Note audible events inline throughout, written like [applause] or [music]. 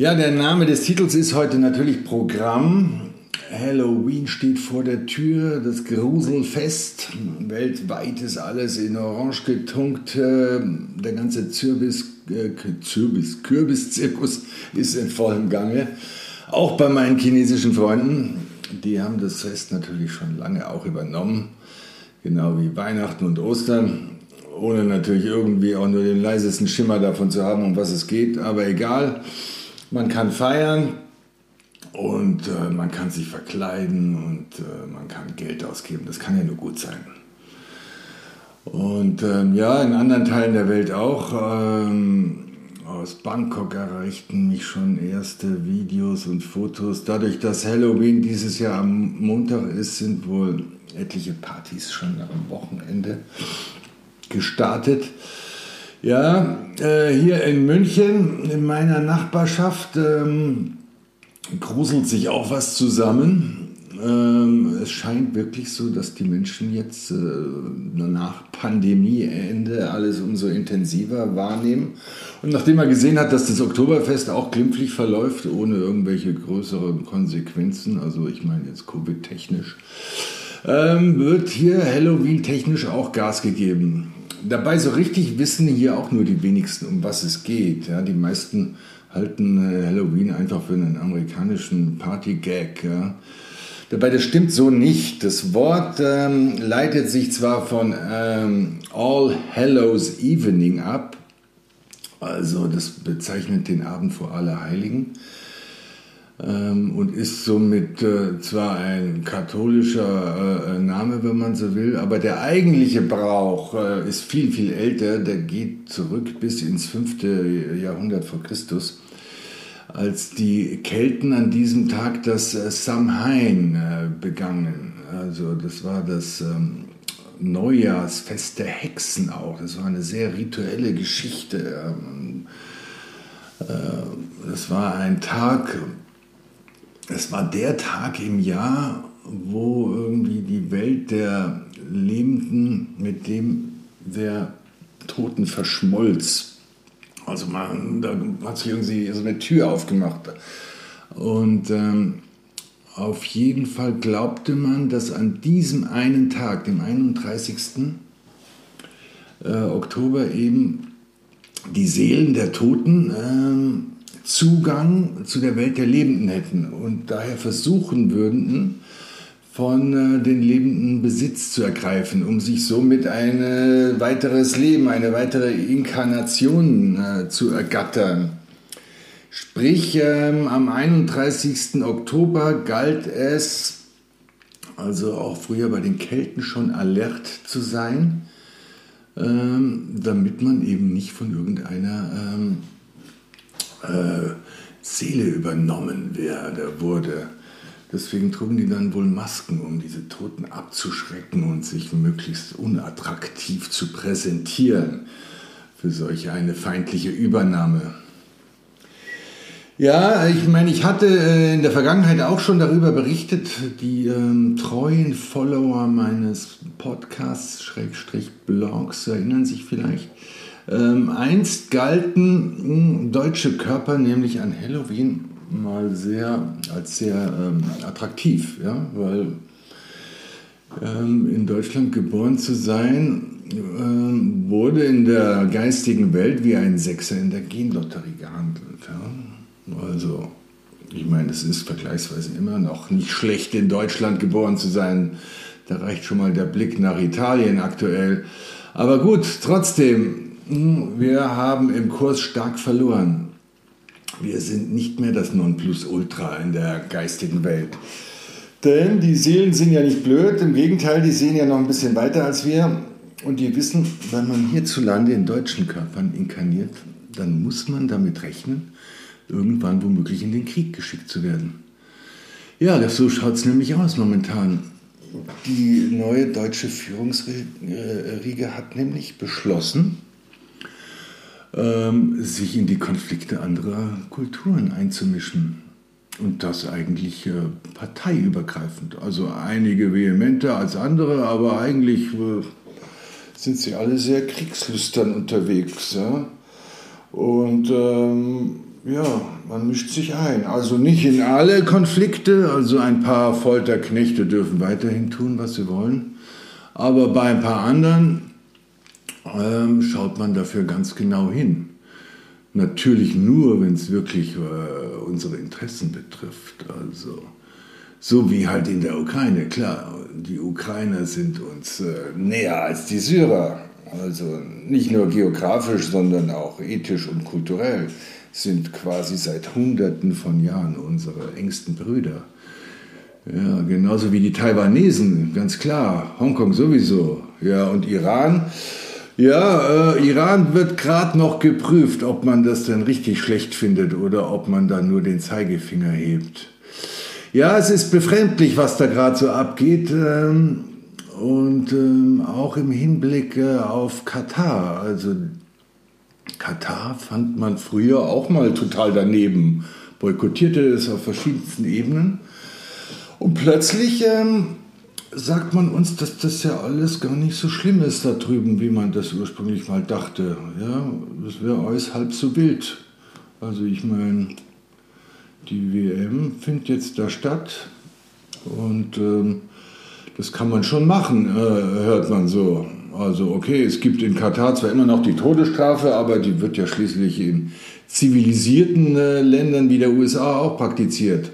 Ja, der Name des Titels ist heute natürlich Programm. Halloween steht vor der Tür, das Gruselfest. Weltweit ist alles in Orange getunkt. Der ganze Zirbis, äh, Zirbis, Kürbiszirkus ist in vollem Gange. Auch bei meinen chinesischen Freunden. Die haben das Fest natürlich schon lange auch übernommen. Genau wie Weihnachten und Ostern. Ohne natürlich irgendwie auch nur den leisesten Schimmer davon zu haben, um was es geht. Aber egal. Man kann feiern und äh, man kann sich verkleiden und äh, man kann Geld ausgeben. Das kann ja nur gut sein. Und ähm, ja, in anderen Teilen der Welt auch. Ähm, aus Bangkok erreichten mich schon erste Videos und Fotos. Dadurch, dass Halloween dieses Jahr am Montag ist, sind wohl etliche Partys schon am Wochenende gestartet. Ja, äh, hier in München, in meiner Nachbarschaft, ähm, gruselt sich auch was zusammen. Ähm, es scheint wirklich so, dass die Menschen jetzt äh, nach Pandemieende alles umso intensiver wahrnehmen. Und nachdem er gesehen hat, dass das Oktoberfest auch glimpflich verläuft, ohne irgendwelche größeren Konsequenzen, also ich meine jetzt Covid-technisch, ähm, wird hier Halloween-technisch auch Gas gegeben dabei so richtig wissen hier auch nur die wenigsten, um was es geht. Ja, die meisten halten äh, Halloween einfach für einen amerikanischen Party-Gag. Ja. Dabei, das stimmt so nicht. Das Wort ähm, leitet sich zwar von ähm, All Hallows Evening ab, also das bezeichnet den Abend vor Allerheiligen ähm, und ist somit äh, zwar ein katholischer äh, Name, wenn man so will, aber der eigentliche Brauch äh, ist viel, viel älter. Der geht zurück bis ins 5. Jahrhundert vor Christus, als die Kelten an diesem Tag das äh, Samhain äh, begangen. Also das war das ähm, Neujahrsfest der Hexen auch. Das war eine sehr rituelle Geschichte. Ähm, äh, das war ein Tag, es war der Tag im Jahr, wo irgendwie die Welt der Lebenden mit dem der Toten verschmolz. Also man, da hat sich irgendwie so eine Tür aufgemacht. Und ähm, auf jeden Fall glaubte man, dass an diesem einen Tag, dem 31. Äh, Oktober eben die Seelen der Toten ähm, Zugang zu der Welt der Lebenden hätten und daher versuchen würden, von äh, den Lebenden Besitz zu ergreifen, um sich somit ein weiteres Leben, eine weitere Inkarnation äh, zu ergattern. Sprich, ähm, am 31. Oktober galt es, also auch früher bei den Kelten schon alert zu sein, ähm, damit man eben nicht von irgendeiner ähm, äh, Seele übernommen werde, wurde. Deswegen trugen die dann wohl Masken, um diese Toten abzuschrecken und sich möglichst unattraktiv zu präsentieren für solch eine feindliche Übernahme. Ja, ich meine, ich hatte äh, in der Vergangenheit auch schon darüber berichtet. Die ähm, treuen Follower meines Podcasts, Schrägstrich Blogs, erinnern sich vielleicht. Ähm, einst galten hm, deutsche Körper nämlich an Halloween mal sehr als sehr ähm, attraktiv, ja, weil ähm, in Deutschland geboren zu sein ähm, wurde in der geistigen Welt wie ein Sechser in der Genlotterie gehandelt. Ja. Also ich meine, es ist vergleichsweise immer noch nicht schlecht, in Deutschland geboren zu sein. Da reicht schon mal der Blick nach Italien aktuell. Aber gut, trotzdem, wir haben im Kurs stark verloren. Wir sind nicht mehr das Nonplusultra in der geistigen Welt. Denn die Seelen sind ja nicht blöd, im Gegenteil, die sehen ja noch ein bisschen weiter als wir. Und die wissen, wenn man hierzulande in deutschen Körpern inkarniert, dann muss man damit rechnen, irgendwann womöglich in den Krieg geschickt zu werden. Ja, das, so schaut es nämlich aus momentan. Die neue deutsche Führungsriege hat nämlich beschlossen, ähm, sich in die Konflikte anderer Kulturen einzumischen. Und das eigentlich äh, parteiübergreifend. Also einige vehementer als andere, aber eigentlich äh, sind sie alle sehr kriegslüstern unterwegs. Ja? Und ähm, ja, man mischt sich ein. Also nicht in alle Konflikte, also ein paar Folterknechte dürfen weiterhin tun, was sie wollen. Aber bei ein paar anderen ähm, schaut man dafür ganz genau hin. Natürlich nur, wenn es wirklich äh, unsere Interessen betrifft. Also so wie halt in der Ukraine. Klar, die Ukrainer sind uns äh, näher als die Syrer. Also nicht nur geografisch, sondern auch ethisch und kulturell sind quasi seit Hunderten von Jahren unsere engsten Brüder. Ja, genauso wie die Taiwanesen, ganz klar. Hongkong sowieso. Ja, und Iran. Ja, äh, Iran wird gerade noch geprüft, ob man das denn richtig schlecht findet oder ob man da nur den Zeigefinger hebt. Ja, es ist befremdlich, was da gerade so abgeht. Ähm, und ähm, auch im Hinblick äh, auf Katar. Also Katar fand man früher auch mal total daneben, boykottierte es auf verschiedensten Ebenen. Und plötzlich ähm, sagt man uns, dass das ja alles gar nicht so schlimm ist da drüben, wie man das ursprünglich mal dachte. Ja, das wäre alles halb so wild. Also ich meine, die WM findet jetzt da statt und ähm, das kann man schon machen, äh, hört man so. Also okay, es gibt in Katar zwar immer noch die Todesstrafe, aber die wird ja schließlich in zivilisierten äh, Ländern wie der USA auch praktiziert.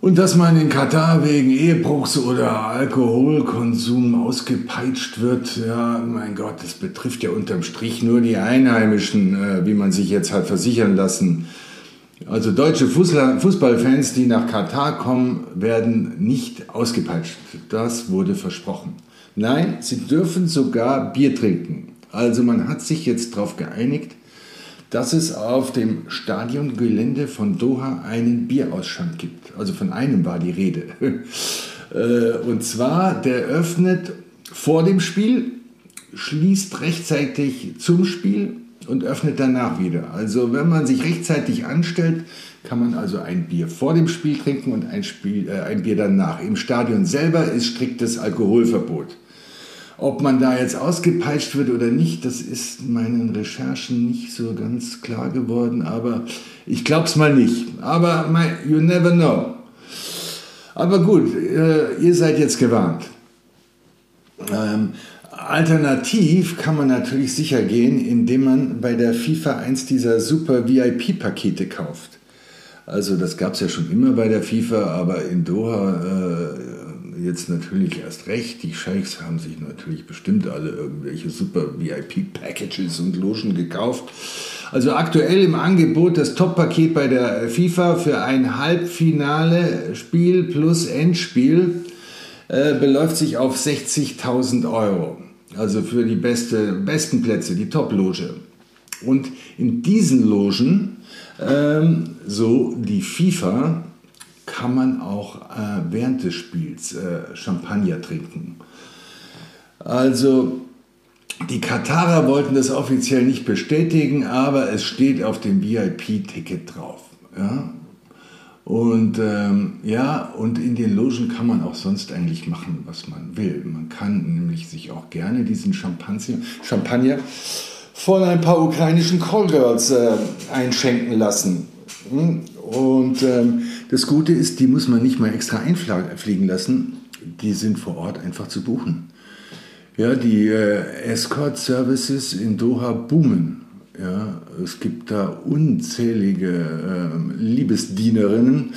Und dass man in Katar wegen Ehebruchs oder Alkoholkonsum ausgepeitscht wird, ja, mein Gott, das betrifft ja unterm Strich nur die Einheimischen, äh, wie man sich jetzt hat versichern lassen. Also deutsche Fußballfans, die nach Katar kommen, werden nicht ausgepeitscht. Das wurde versprochen. Nein, sie dürfen sogar Bier trinken. Also man hat sich jetzt darauf geeinigt, dass es auf dem Stadiongelände von Doha einen Bierausschank gibt. Also von einem war die Rede. [laughs] Äh, und zwar, der öffnet vor dem Spiel, schließt rechtzeitig zum Spiel und öffnet danach wieder. Also wenn man sich rechtzeitig anstellt, kann man also ein Bier vor dem Spiel trinken und ein, Spiel, äh, ein Bier danach. Im Stadion selber ist striktes Alkoholverbot. Ob man da jetzt ausgepeitscht wird oder nicht, das ist meinen Recherchen nicht so ganz klar geworden, aber ich glaube es mal nicht. Aber my, you never know. Aber gut, äh, ihr seid jetzt gewarnt. Ähm, alternativ kann man natürlich sicher gehen, indem man bei der FIFA eins dieser super VIP-Pakete kauft. Also das gab es ja schon immer bei der FIFA, aber in Doha äh, jetzt natürlich erst recht. Die Scheichs haben sich natürlich bestimmt alle irgendwelche super VIP-Packages und Logen gekauft. Also aktuell im Angebot das Top-Paket bei der FIFA für ein Halbfinale-Spiel plus Endspiel äh, beläuft sich auf 60.000 Euro. Also für die beste, besten Plätze, die Top-Loge. Und in diesen Logen, ähm, so die FIFA, kann man auch äh, während des Spiels äh, Champagner trinken. Also die Katarer wollten das offiziell nicht bestätigen, aber es steht auf dem VIP-Ticket drauf. Ja? Und ähm, ja, und in den Logen kann man auch sonst eigentlich machen, was man will. Man kann nämlich sich auch gerne diesen Champagner, Champagner von ein paar ukrainischen Callgirls äh, einschenken lassen. Hm? Und ähm, das Gute ist, die muss man nicht mal extra einfliegen lassen. Die sind vor Ort einfach zu buchen. Ja, die äh, Escort Services in Doha boomen. Ja, es gibt da unzählige äh, Liebesdienerinnen,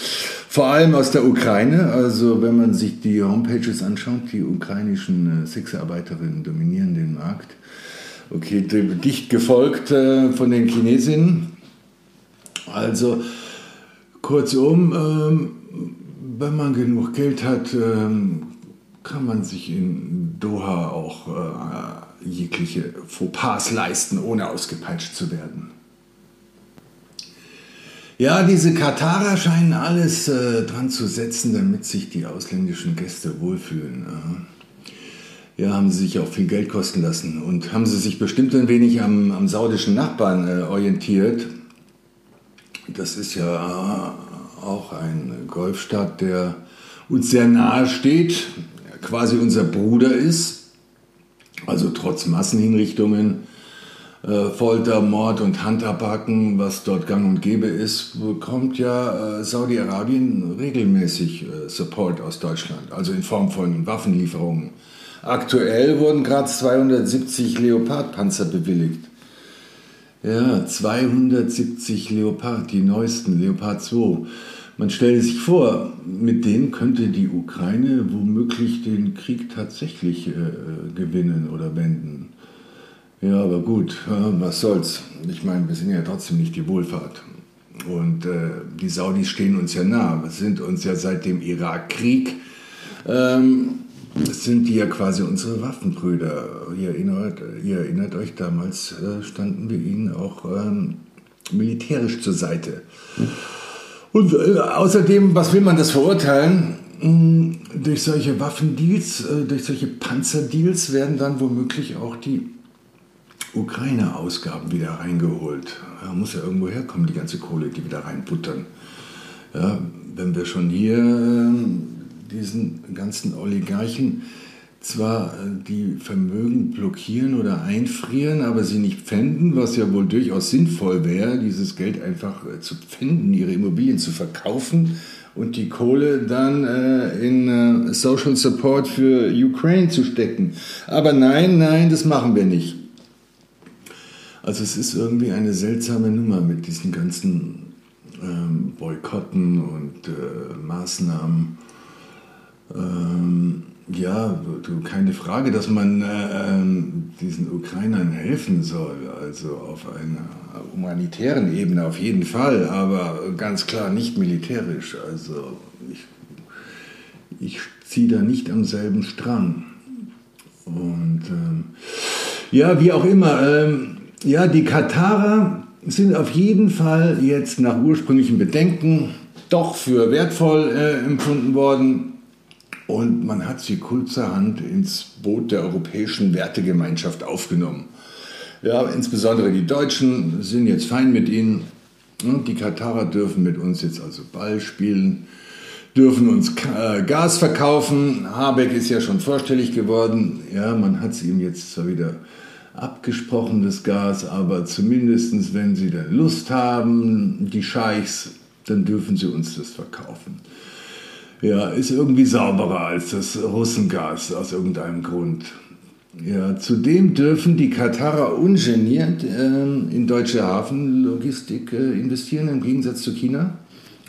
vor allem aus der Ukraine. Also wenn man sich die Homepages anschaut, die ukrainischen äh, Sexarbeiterinnen dominieren den Markt. Okay, dicht gefolgt äh, von den Chinesinnen. Also Kurzum, ähm, wenn man genug Geld hat, ähm, kann man sich in Doha auch äh, jegliche Fauxpas leisten, ohne ausgepeitscht zu werden. Ja, diese Katarer scheinen alles äh, dran zu setzen, damit sich die ausländischen Gäste wohlfühlen. Ja, haben sie sich auch viel Geld kosten lassen und haben sie sich bestimmt ein wenig am, am saudischen Nachbarn äh, orientiert. Das ist ja auch ein Golfstaat, der uns sehr nahe steht, quasi unser Bruder ist, also trotz Massenhinrichtungen äh, Folter, Mord und Handabhaken, was dort gang und gäbe ist, bekommt ja äh, Saudi-Arabien regelmäßig äh, Support aus Deutschland, also in Form von Waffenlieferungen. Aktuell wurden gerade 270 Leopard-Panzer bewilligt. Ja, 270 Leopard, die neuesten, Leopard 2. Man stelle sich vor, mit denen könnte die Ukraine womöglich den Krieg tatsächlich äh, gewinnen oder wenden. Ja, aber gut, was soll's. Ich meine, wir sind ja trotzdem nicht die Wohlfahrt. Und äh, die Saudis stehen uns ja nah. Wir sind uns ja seit dem Irakkrieg, ähm, sind die ja quasi unsere Waffenbrüder. Ihr erinnert, ihr erinnert euch, damals äh, standen wir ihnen auch ähm, militärisch zur Seite. Und äh, außerdem, was will man das verurteilen? Hm, durch solche Waffendeals, äh, durch solche Panzerdeals werden dann womöglich auch die Ukraine-Ausgaben wieder reingeholt. Da muss ja irgendwo herkommen, die ganze Kohle, die wieder reinbuttern. Ja, wenn wir schon hier diesen ganzen Oligarchen zwar äh, die Vermögen blockieren oder einfrieren, aber sie nicht pfänden, was ja wohl durchaus sinnvoll wäre, dieses Geld einfach äh, zu pfänden, ihre Immobilien zu verkaufen und die Kohle dann äh, in äh, Social Support für Ukraine zu stecken. Aber nein, nein, das machen wir nicht. Also es ist irgendwie eine seltsame Nummer mit diesen ganzen ähm, Boykotten und äh, Maßnahmen. Ähm, ja, keine Frage, dass man äh, ähm, diesen Ukrainern helfen soll, also auf einer humanitären Ebene auf jeden Fall, aber ganz klar nicht militärisch. Also ich, ich ziehe da nicht am selben Strang. Und ähm, ja, wie auch immer, ähm, ja, die Katarer sind auf jeden Fall jetzt nach ursprünglichen Bedenken doch für wertvoll äh, empfunden worden. Und man hat sie kurzerhand ins Boot der europäischen Wertegemeinschaft aufgenommen. Ja, insbesondere die Deutschen sind jetzt fein mit ihnen. Und die Katarer dürfen mit uns jetzt also Ball spielen, dürfen uns äh, Gas verkaufen. Habeck ist ja schon vorstellig geworden. Ja, man hat es ihm jetzt zwar wieder abgesprochenes Gas, aber zumindest wenn sie dann Lust haben, die Scheichs, dann dürfen sie uns das verkaufen. Ja, ist irgendwie sauberer als das Russengas aus irgendeinem Grund. Ja, zudem dürfen die Katarer ungeniert äh, in deutsche Hafenlogistik äh, investieren, im Gegensatz zu China.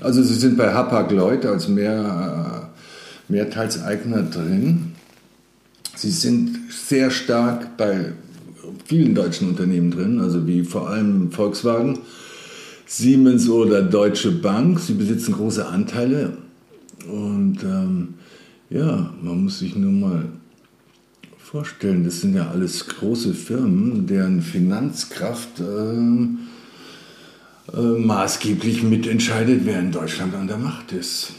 Also sie sind bei Hapag-Lloyd als mehr, äh, Mehrteilseigner drin. Sie sind sehr stark bei vielen deutschen Unternehmen drin, also wie vor allem Volkswagen, Siemens oder Deutsche Bank. Sie besitzen große Anteile und ähm, ja, man muss sich nur mal vorstellen, das sind ja alles große Firmen, deren Finanzkraft äh, äh, maßgeblich mitentscheidet, wer in Deutschland an der Macht ist.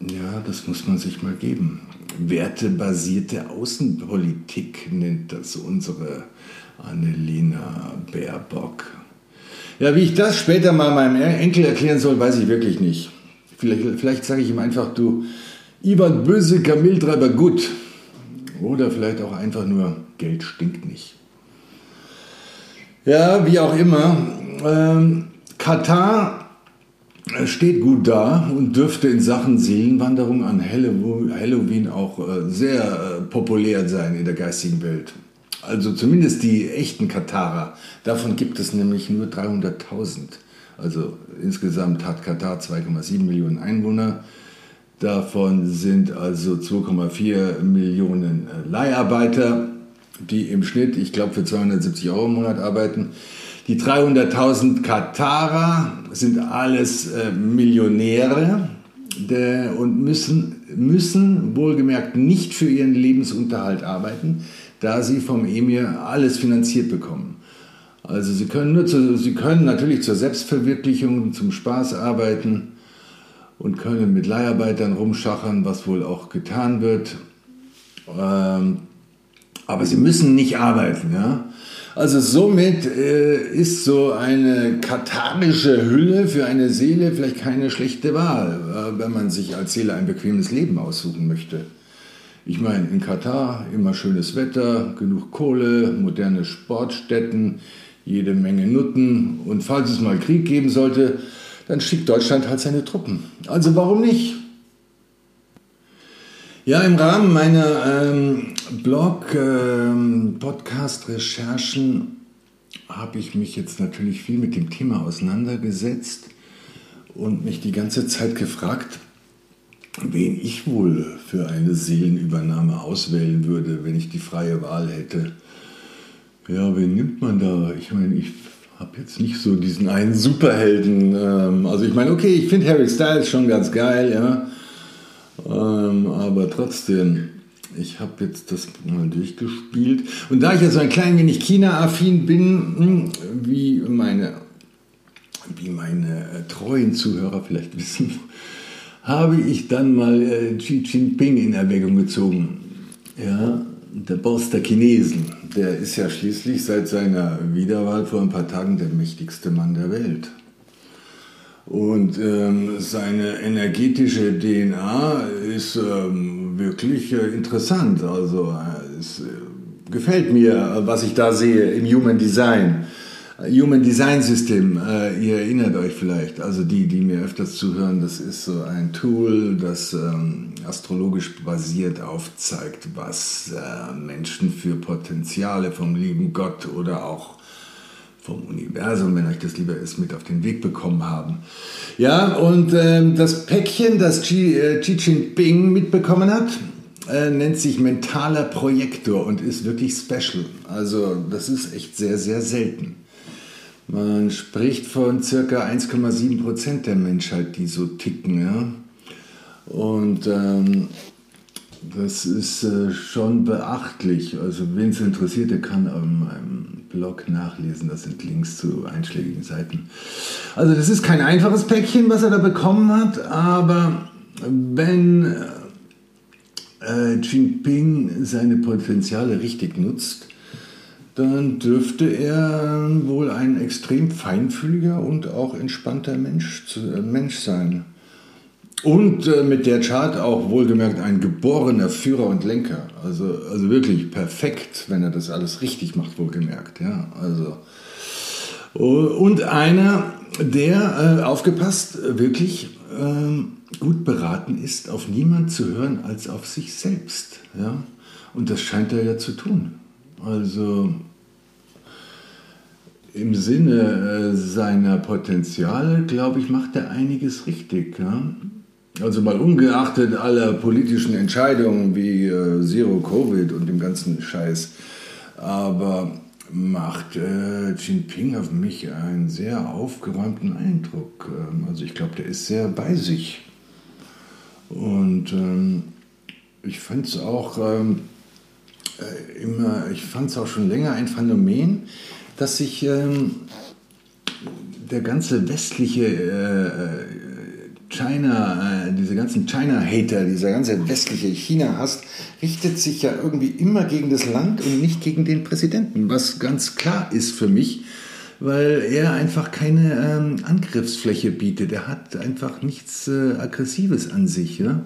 Ja, das muss man sich mal geben. Wertebasierte Außenpolitik nennt das unsere Annelina Baerbock. Ja, wie ich das später mal meinem Enkel erklären soll, weiß ich wirklich nicht. Vielleicht, vielleicht sage ich ihm einfach, du, Ivan böse Kamiltreiber gut. Oder vielleicht auch einfach nur, Geld stinkt nicht. Ja, wie auch immer. Ähm, Katar steht gut da und dürfte in Sachen Seelenwanderung an Halloween auch äh, sehr äh, populär sein in der geistigen Welt. Also zumindest die echten Katarer. Davon gibt es nämlich nur 300.000. Also insgesamt hat Katar 2,7 Millionen Einwohner. Davon sind also 2,4 Millionen äh, Leiharbeiter, die im Schnitt, ich glaube, für 270 Euro im Monat arbeiten. Die 300.000 Katarer sind alles äh, Millionäre und müssen, müssen wohlgemerkt nicht für ihren Lebensunterhalt arbeiten, da sie vom Emir alles finanziert bekommen. Also sie können, nur zu, sie können natürlich zur Selbstverwirklichung, zum Spaß arbeiten und können mit Leiharbeitern rumschachern, was wohl auch getan wird. Ähm, aber sie müssen nicht arbeiten. Ja? Also somit äh, ist so eine katharische Hülle für eine Seele vielleicht keine schlechte Wahl, äh, wenn man sich als Seele ein bequemes Leben aussuchen möchte. Ich meine, in Katar immer schönes Wetter, genug Kohle, moderne Sportstätten, jede Menge Nutten und falls es mal Krieg geben sollte, dann schickt Deutschland halt seine Truppen. Also warum nicht? Ja, im Rahmen meiner ähm, Blog-Podcast-Recherchen ähm, habe ich mich jetzt natürlich viel mit dem Thema auseinandergesetzt und mich die ganze Zeit gefragt, wen ich wohl für eine Seelenübernahme auswählen würde, wenn ich die freie Wahl hätte. Ja, wen nimmt man da? Ich meine, ich habe jetzt nicht so diesen einen Superhelden. Ähm, also ich meine, okay, ich finde Harry Styles schon ganz geil, ja. Ähm, aber trotzdem, ich habe jetzt das mal durchgespielt. Und da ich ja so ein klein wenig China-affin bin, hm, wie meine, wie meine äh, treuen Zuhörer vielleicht [laughs] wissen, habe ich dann mal äh, Xi Jinping in Erwägung gezogen. Ja, der Boss der Chinesen. Der ist ja schließlich seit seiner Wiederwahl vor ein paar Tagen der mächtigste Mann der Welt. Und ähm, seine energetische DNA ist ähm, wirklich äh, interessant. Also äh, es äh, gefällt mir, was ich da sehe im Human Design. Human Design System, äh, ihr erinnert euch vielleicht, also die, die mir öfters zuhören, das ist so ein Tool, das ähm, astrologisch basiert aufzeigt, was äh, Menschen für Potenziale vom lieben Gott oder auch vom Universum, wenn euch das lieber ist, mit auf den Weg bekommen haben. Ja, und ähm, das Päckchen, das Xi, äh, Jinping mitbekommen hat, äh, nennt sich mentaler Projektor und ist wirklich special. Also das ist echt sehr, sehr selten. Man spricht von circa 1,7 Prozent der Menschheit, die so ticken. Ja? Und ähm, das ist äh, schon beachtlich. Also wen es interessiert, der kann auf meinem Blog nachlesen. Das sind Links zu einschlägigen Seiten. Also das ist kein einfaches Päckchen, was er da bekommen hat, aber wenn äh, Jinping seine Potenziale richtig nutzt, dann dürfte er wohl ein extrem feinfühliger und auch entspannter Mensch, äh, Mensch sein. Und äh, mit der Chart auch wohlgemerkt ein geborener Führer und Lenker. Also, also wirklich perfekt, wenn er das alles richtig macht, wohlgemerkt. Ja, also. Und einer, der, äh, aufgepasst, wirklich äh, gut beraten ist, auf niemand zu hören als auf sich selbst. Ja? Und das scheint er ja zu tun. Also im Sinne äh, seiner Potenziale, glaube ich, macht er einiges richtig. Ja? Also mal ungeachtet aller politischen Entscheidungen wie äh, Zero Covid und dem ganzen Scheiß, aber macht äh, Jinping auf mich einen sehr aufgeräumten Eindruck. Ähm, also ich glaube, der ist sehr bei sich. Und ähm, ich fand es auch ähm, äh, immer, ich fand es auch schon länger ein Phänomen, dass sich ähm, der ganze westliche äh, China, äh, diese ganzen China-Hater, dieser ganze westliche China-Hass, richtet sich ja irgendwie immer gegen das Land und nicht gegen den Präsidenten, was ganz klar ist für mich, weil er einfach keine ähm, Angriffsfläche bietet. Er hat einfach nichts äh, Aggressives an sich. Ja?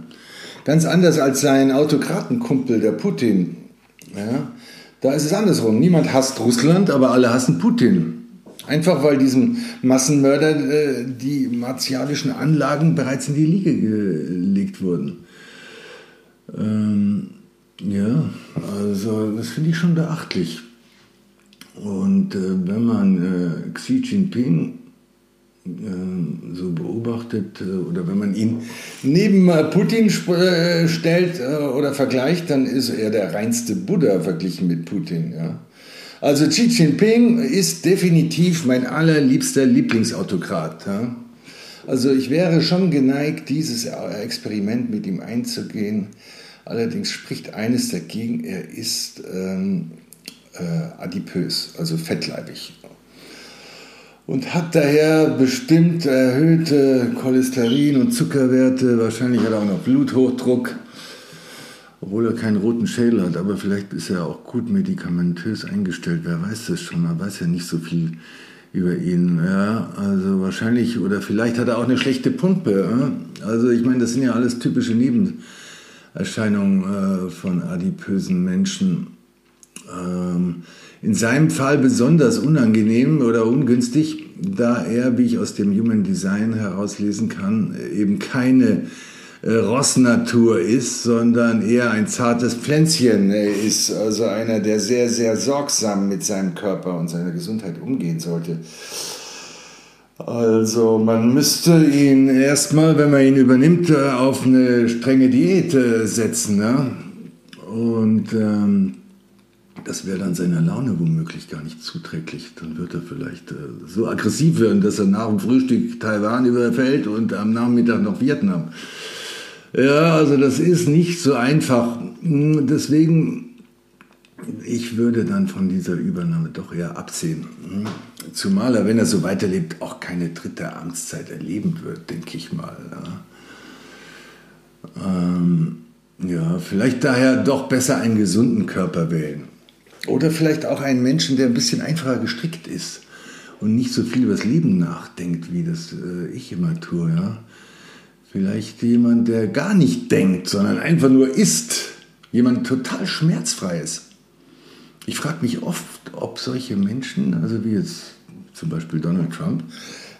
Ganz anders als sein Autokratenkumpel, der Putin. Ja? Da ist es andersrum. Niemand hasst Russland, aber alle hassen Putin. Einfach weil diesem Massenmörder äh, die martialischen Anlagen bereits in die Liege gelegt wurden. Ähm, ja, also das finde ich schon beachtlich. Und äh, wenn man äh, Xi Jinping so beobachtet äh, oder wenn man ihn neben äh, Putin stellt oder vergleicht, dann ist er der reinste Buddha verglichen mit Putin. Ja? Also Xi Jinping ist definitiv mein allerliebster Lieblingsautokrat. Ja? Also ich wäre schon geneigt, dieses Experiment mit ihm einzugehen. Allerdings spricht eines dagegen, er ist ähm, äh, adipös, also fettleibig. Und hat daher bestimmt erhöhte Cholesterin- und Zuckerwerte. Wahrscheinlich hat er auch noch Bluthochdruck, obwohl er keinen roten Schädel hat. Aber vielleicht ist er auch gut medikamentös eingestellt. Wer weiß das schon? Man weiß ja nicht so viel über ihn. Ja, also wahrscheinlich oder vielleicht hat er auch eine schlechte Pumpe. Also ich meine, das sind ja alles typische Nebenerscheinungen äh, von adipösen Menschen. Ähm, in seinem Fall besonders unangenehm oder ungünstig, da er, wie ich aus dem Human Design herauslesen kann, eben keine äh, Rossnatur ist, sondern eher ein zartes Pflänzchen ist, also einer, der sehr, sehr sorgsam mit seinem Körper und seiner Gesundheit umgehen sollte. Also man müsste ihn erstmal, wenn man ihn übernimmt, äh, auf eine strenge Diät äh, setzen. Ne? Und ähm, das wäre dann seiner Laune womöglich gar nicht zuträglich. Dann wird er vielleicht äh, so aggressiv werden, dass er nach dem Frühstück Taiwan überfällt und am Nachmittag noch Vietnam. Ja, also das ist nicht so einfach. Hm, deswegen, ich würde dann von dieser Übernahme doch eher absehen. Hm. Zumal er, wenn er so weiterlebt, auch keine dritte Amtszeit erleben wird, denke ich mal. Ja. Ähm, ja, vielleicht daher doch besser einen gesunden Körper wählen. Oder vielleicht auch einen Menschen, der ein bisschen einfacher gestrickt ist und nicht so viel über das Leben nachdenkt, wie das äh, ich immer tue. Ja? Vielleicht jemand, der gar nicht denkt, sondern einfach nur ist. Jemand total schmerzfreies. Ich frage mich oft, ob solche Menschen, also wie jetzt zum Beispiel Donald Trump,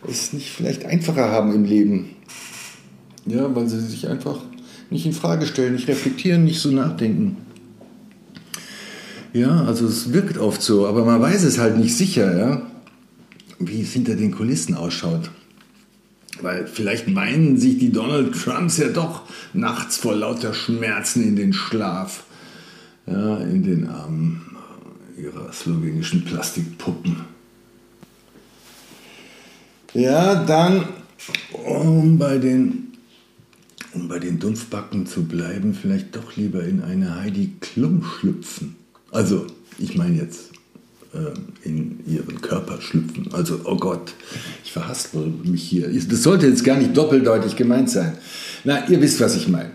es nicht vielleicht einfacher haben im Leben. Ja, weil sie sich einfach nicht in Frage stellen, nicht reflektieren, nicht so nachdenken. Ja, also es wirkt oft so, aber man weiß es halt nicht sicher, ja, wie es hinter den Kulissen ausschaut. Weil vielleicht meinen sich die Donald Trumps ja doch nachts vor lauter Schmerzen in den Schlaf, ja, in den Armen ihrer slowenischen Plastikpuppen. Ja, dann, um bei den um bei den Dumpfbacken zu bleiben, vielleicht doch lieber in eine Heidi Klum schlüpfen. Also, ich meine jetzt äh, in ihren Körper schlüpfen. Also, oh Gott, ich verhaspel mich hier. Das sollte jetzt gar nicht doppeldeutig gemeint sein. Na, ihr wisst, was ich meine.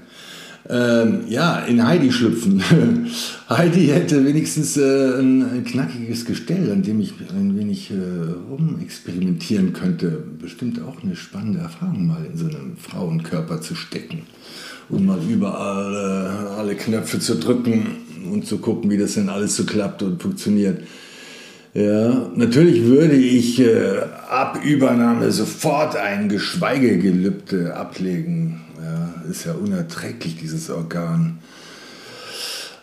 Ähm, ja, in Heidi schlüpfen. [laughs] Heidi hätte wenigstens äh, ein, ein, knackiges Gestell, an dem ich ein wenig äh, rumexperimentieren könnte. Bestimmt auch eine spannende Erfahrung, mal in so einem Frauenkörper zu stecken und mal überall äh, alle Knöpfe zu drücken und zu gucken, wie das denn alles so klappt und funktioniert. Ja, natürlich würde ich äh, ab Übernahme sofort ein Geschweigegelübde ablegen. Ja, ist ja unerträglich, dieses Organ.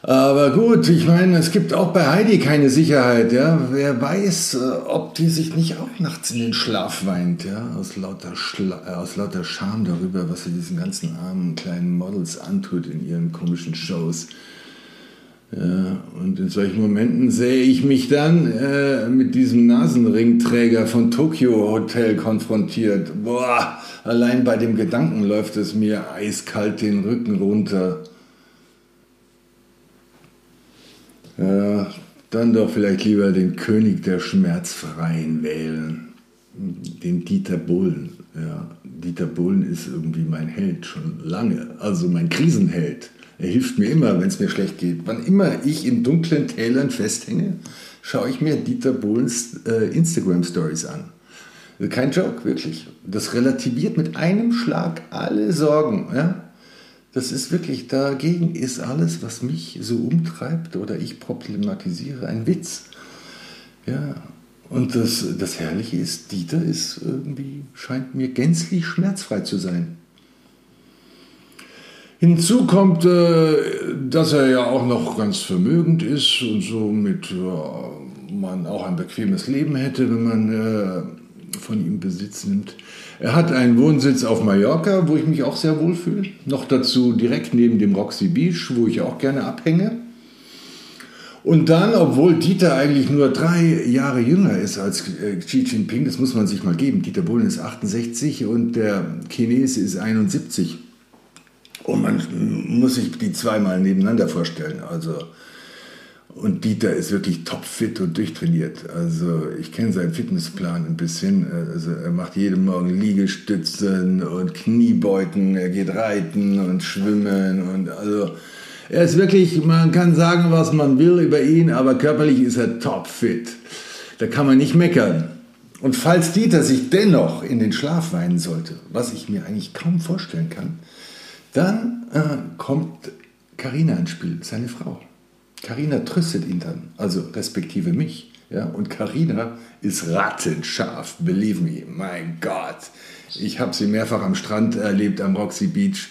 Aber gut, ich meine, es gibt auch bei Heidi keine Sicherheit. Ja? Wer weiß, äh, ob die sich nicht auch nachts in den Schlaf weint, ja? aus, lauter Schla äh, aus lauter Scham darüber, was sie diesen ganzen armen kleinen Models antut in ihren komischen Shows. Ja, und in solchen Momenten sehe ich mich dann äh, mit diesem Nasenringträger von Tokyo Hotel konfrontiert. Boah, allein bei dem Gedanken läuft es mir eiskalt den Rücken runter. Ja, dann doch vielleicht lieber den König der Schmerzfreien wählen, den Dieter Bohlen. Ja, Dieter Bohlen ist irgendwie mein Held schon lange, also mein Krisenheld. Er hilft mir immer, wenn es mir schlecht geht. Wann immer ich in dunklen Tälern festhänge, schaue ich mir Dieter Bohlens äh, Instagram-Stories an. Kein Joke, wirklich. Das relativiert mit einem Schlag alle Sorgen. Ja? Das ist wirklich, dagegen ist alles, was mich so umtreibt oder ich problematisiere, ein Witz. Ja, und das, das Herrliche ist, Dieter ist irgendwie, scheint mir gänzlich schmerzfrei zu sein. Hinzu kommt, äh, dass er ja auch noch ganz vermögend ist und somit man auch ein bequemes Leben hätte, wenn man äh, von ihm Besitz nimmt. Er hat einen Wohnsitz auf Mallorca, wo ich mich auch sehr wohl fühle. Noch dazu direkt neben dem Roxy Beach, wo ich auch gerne abhänge. Und dann, obwohl Dieter eigentlich nur drei Jahre jünger ist als äh, Xi Jinping, das muss man sich mal geben. Dieter Bohlen ist 68 und der Chinese ist 71. Und man muss sich die zweimal nebeneinander vorstellen. Also, Und Dieter ist wirklich topfit und durchtrainiert. Also ich kenne seinen Fitnessplan ein bisschen. Also er macht jeden Morgen Liegestützen und Kniebeugen. Er geht reiten und schwimmen und also er ist wirklich, man kann sagen, was man will über ihn, aber körperlich ist er topfit. Da kann man nicht meckern. Und falls Dieter sich dennoch in den Schlaf weinen sollte, was ich mir eigentlich kaum vorstellen kann, dann äh, kommt Karina ins Spiel, seine Frau. Karina tröstet ihn dann, also respektive mich. Ja, und Karina ist rattenscharf, believe me, mein Gott. Ich habe sie mehrfach am Strand erlebt, am Roxy Beach.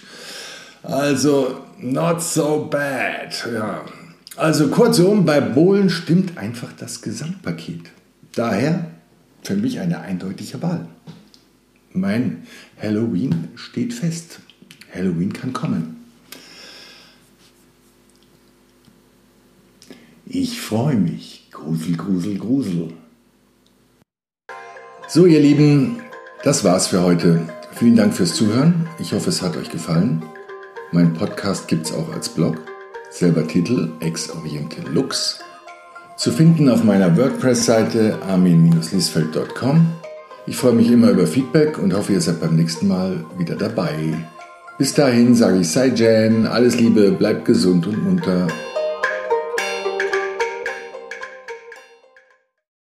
Also, not so bad. Ja. Also kurzum, bei Bohlen stimmt einfach das Gesamtpaket. Daher für mich eine eindeutige Wahl. Mein Halloween steht fest. Halloween kann kommen. Ich freue mich. Grusel, Grusel, Grusel. So, ihr Lieben, das war's für heute. Vielen Dank fürs Zuhören. Ich hoffe, es hat euch gefallen. Mein Podcast gibt's auch als Blog. Selber Titel Ex Oriente Lux. Zu finden auf meiner WordPress-Seite armin-liesfeld.com. Ich freue mich immer über Feedback und hoffe, ihr seid beim nächsten Mal wieder dabei. Bis dahin sage ich Sei Jan, alles Liebe, bleibt gesund und munter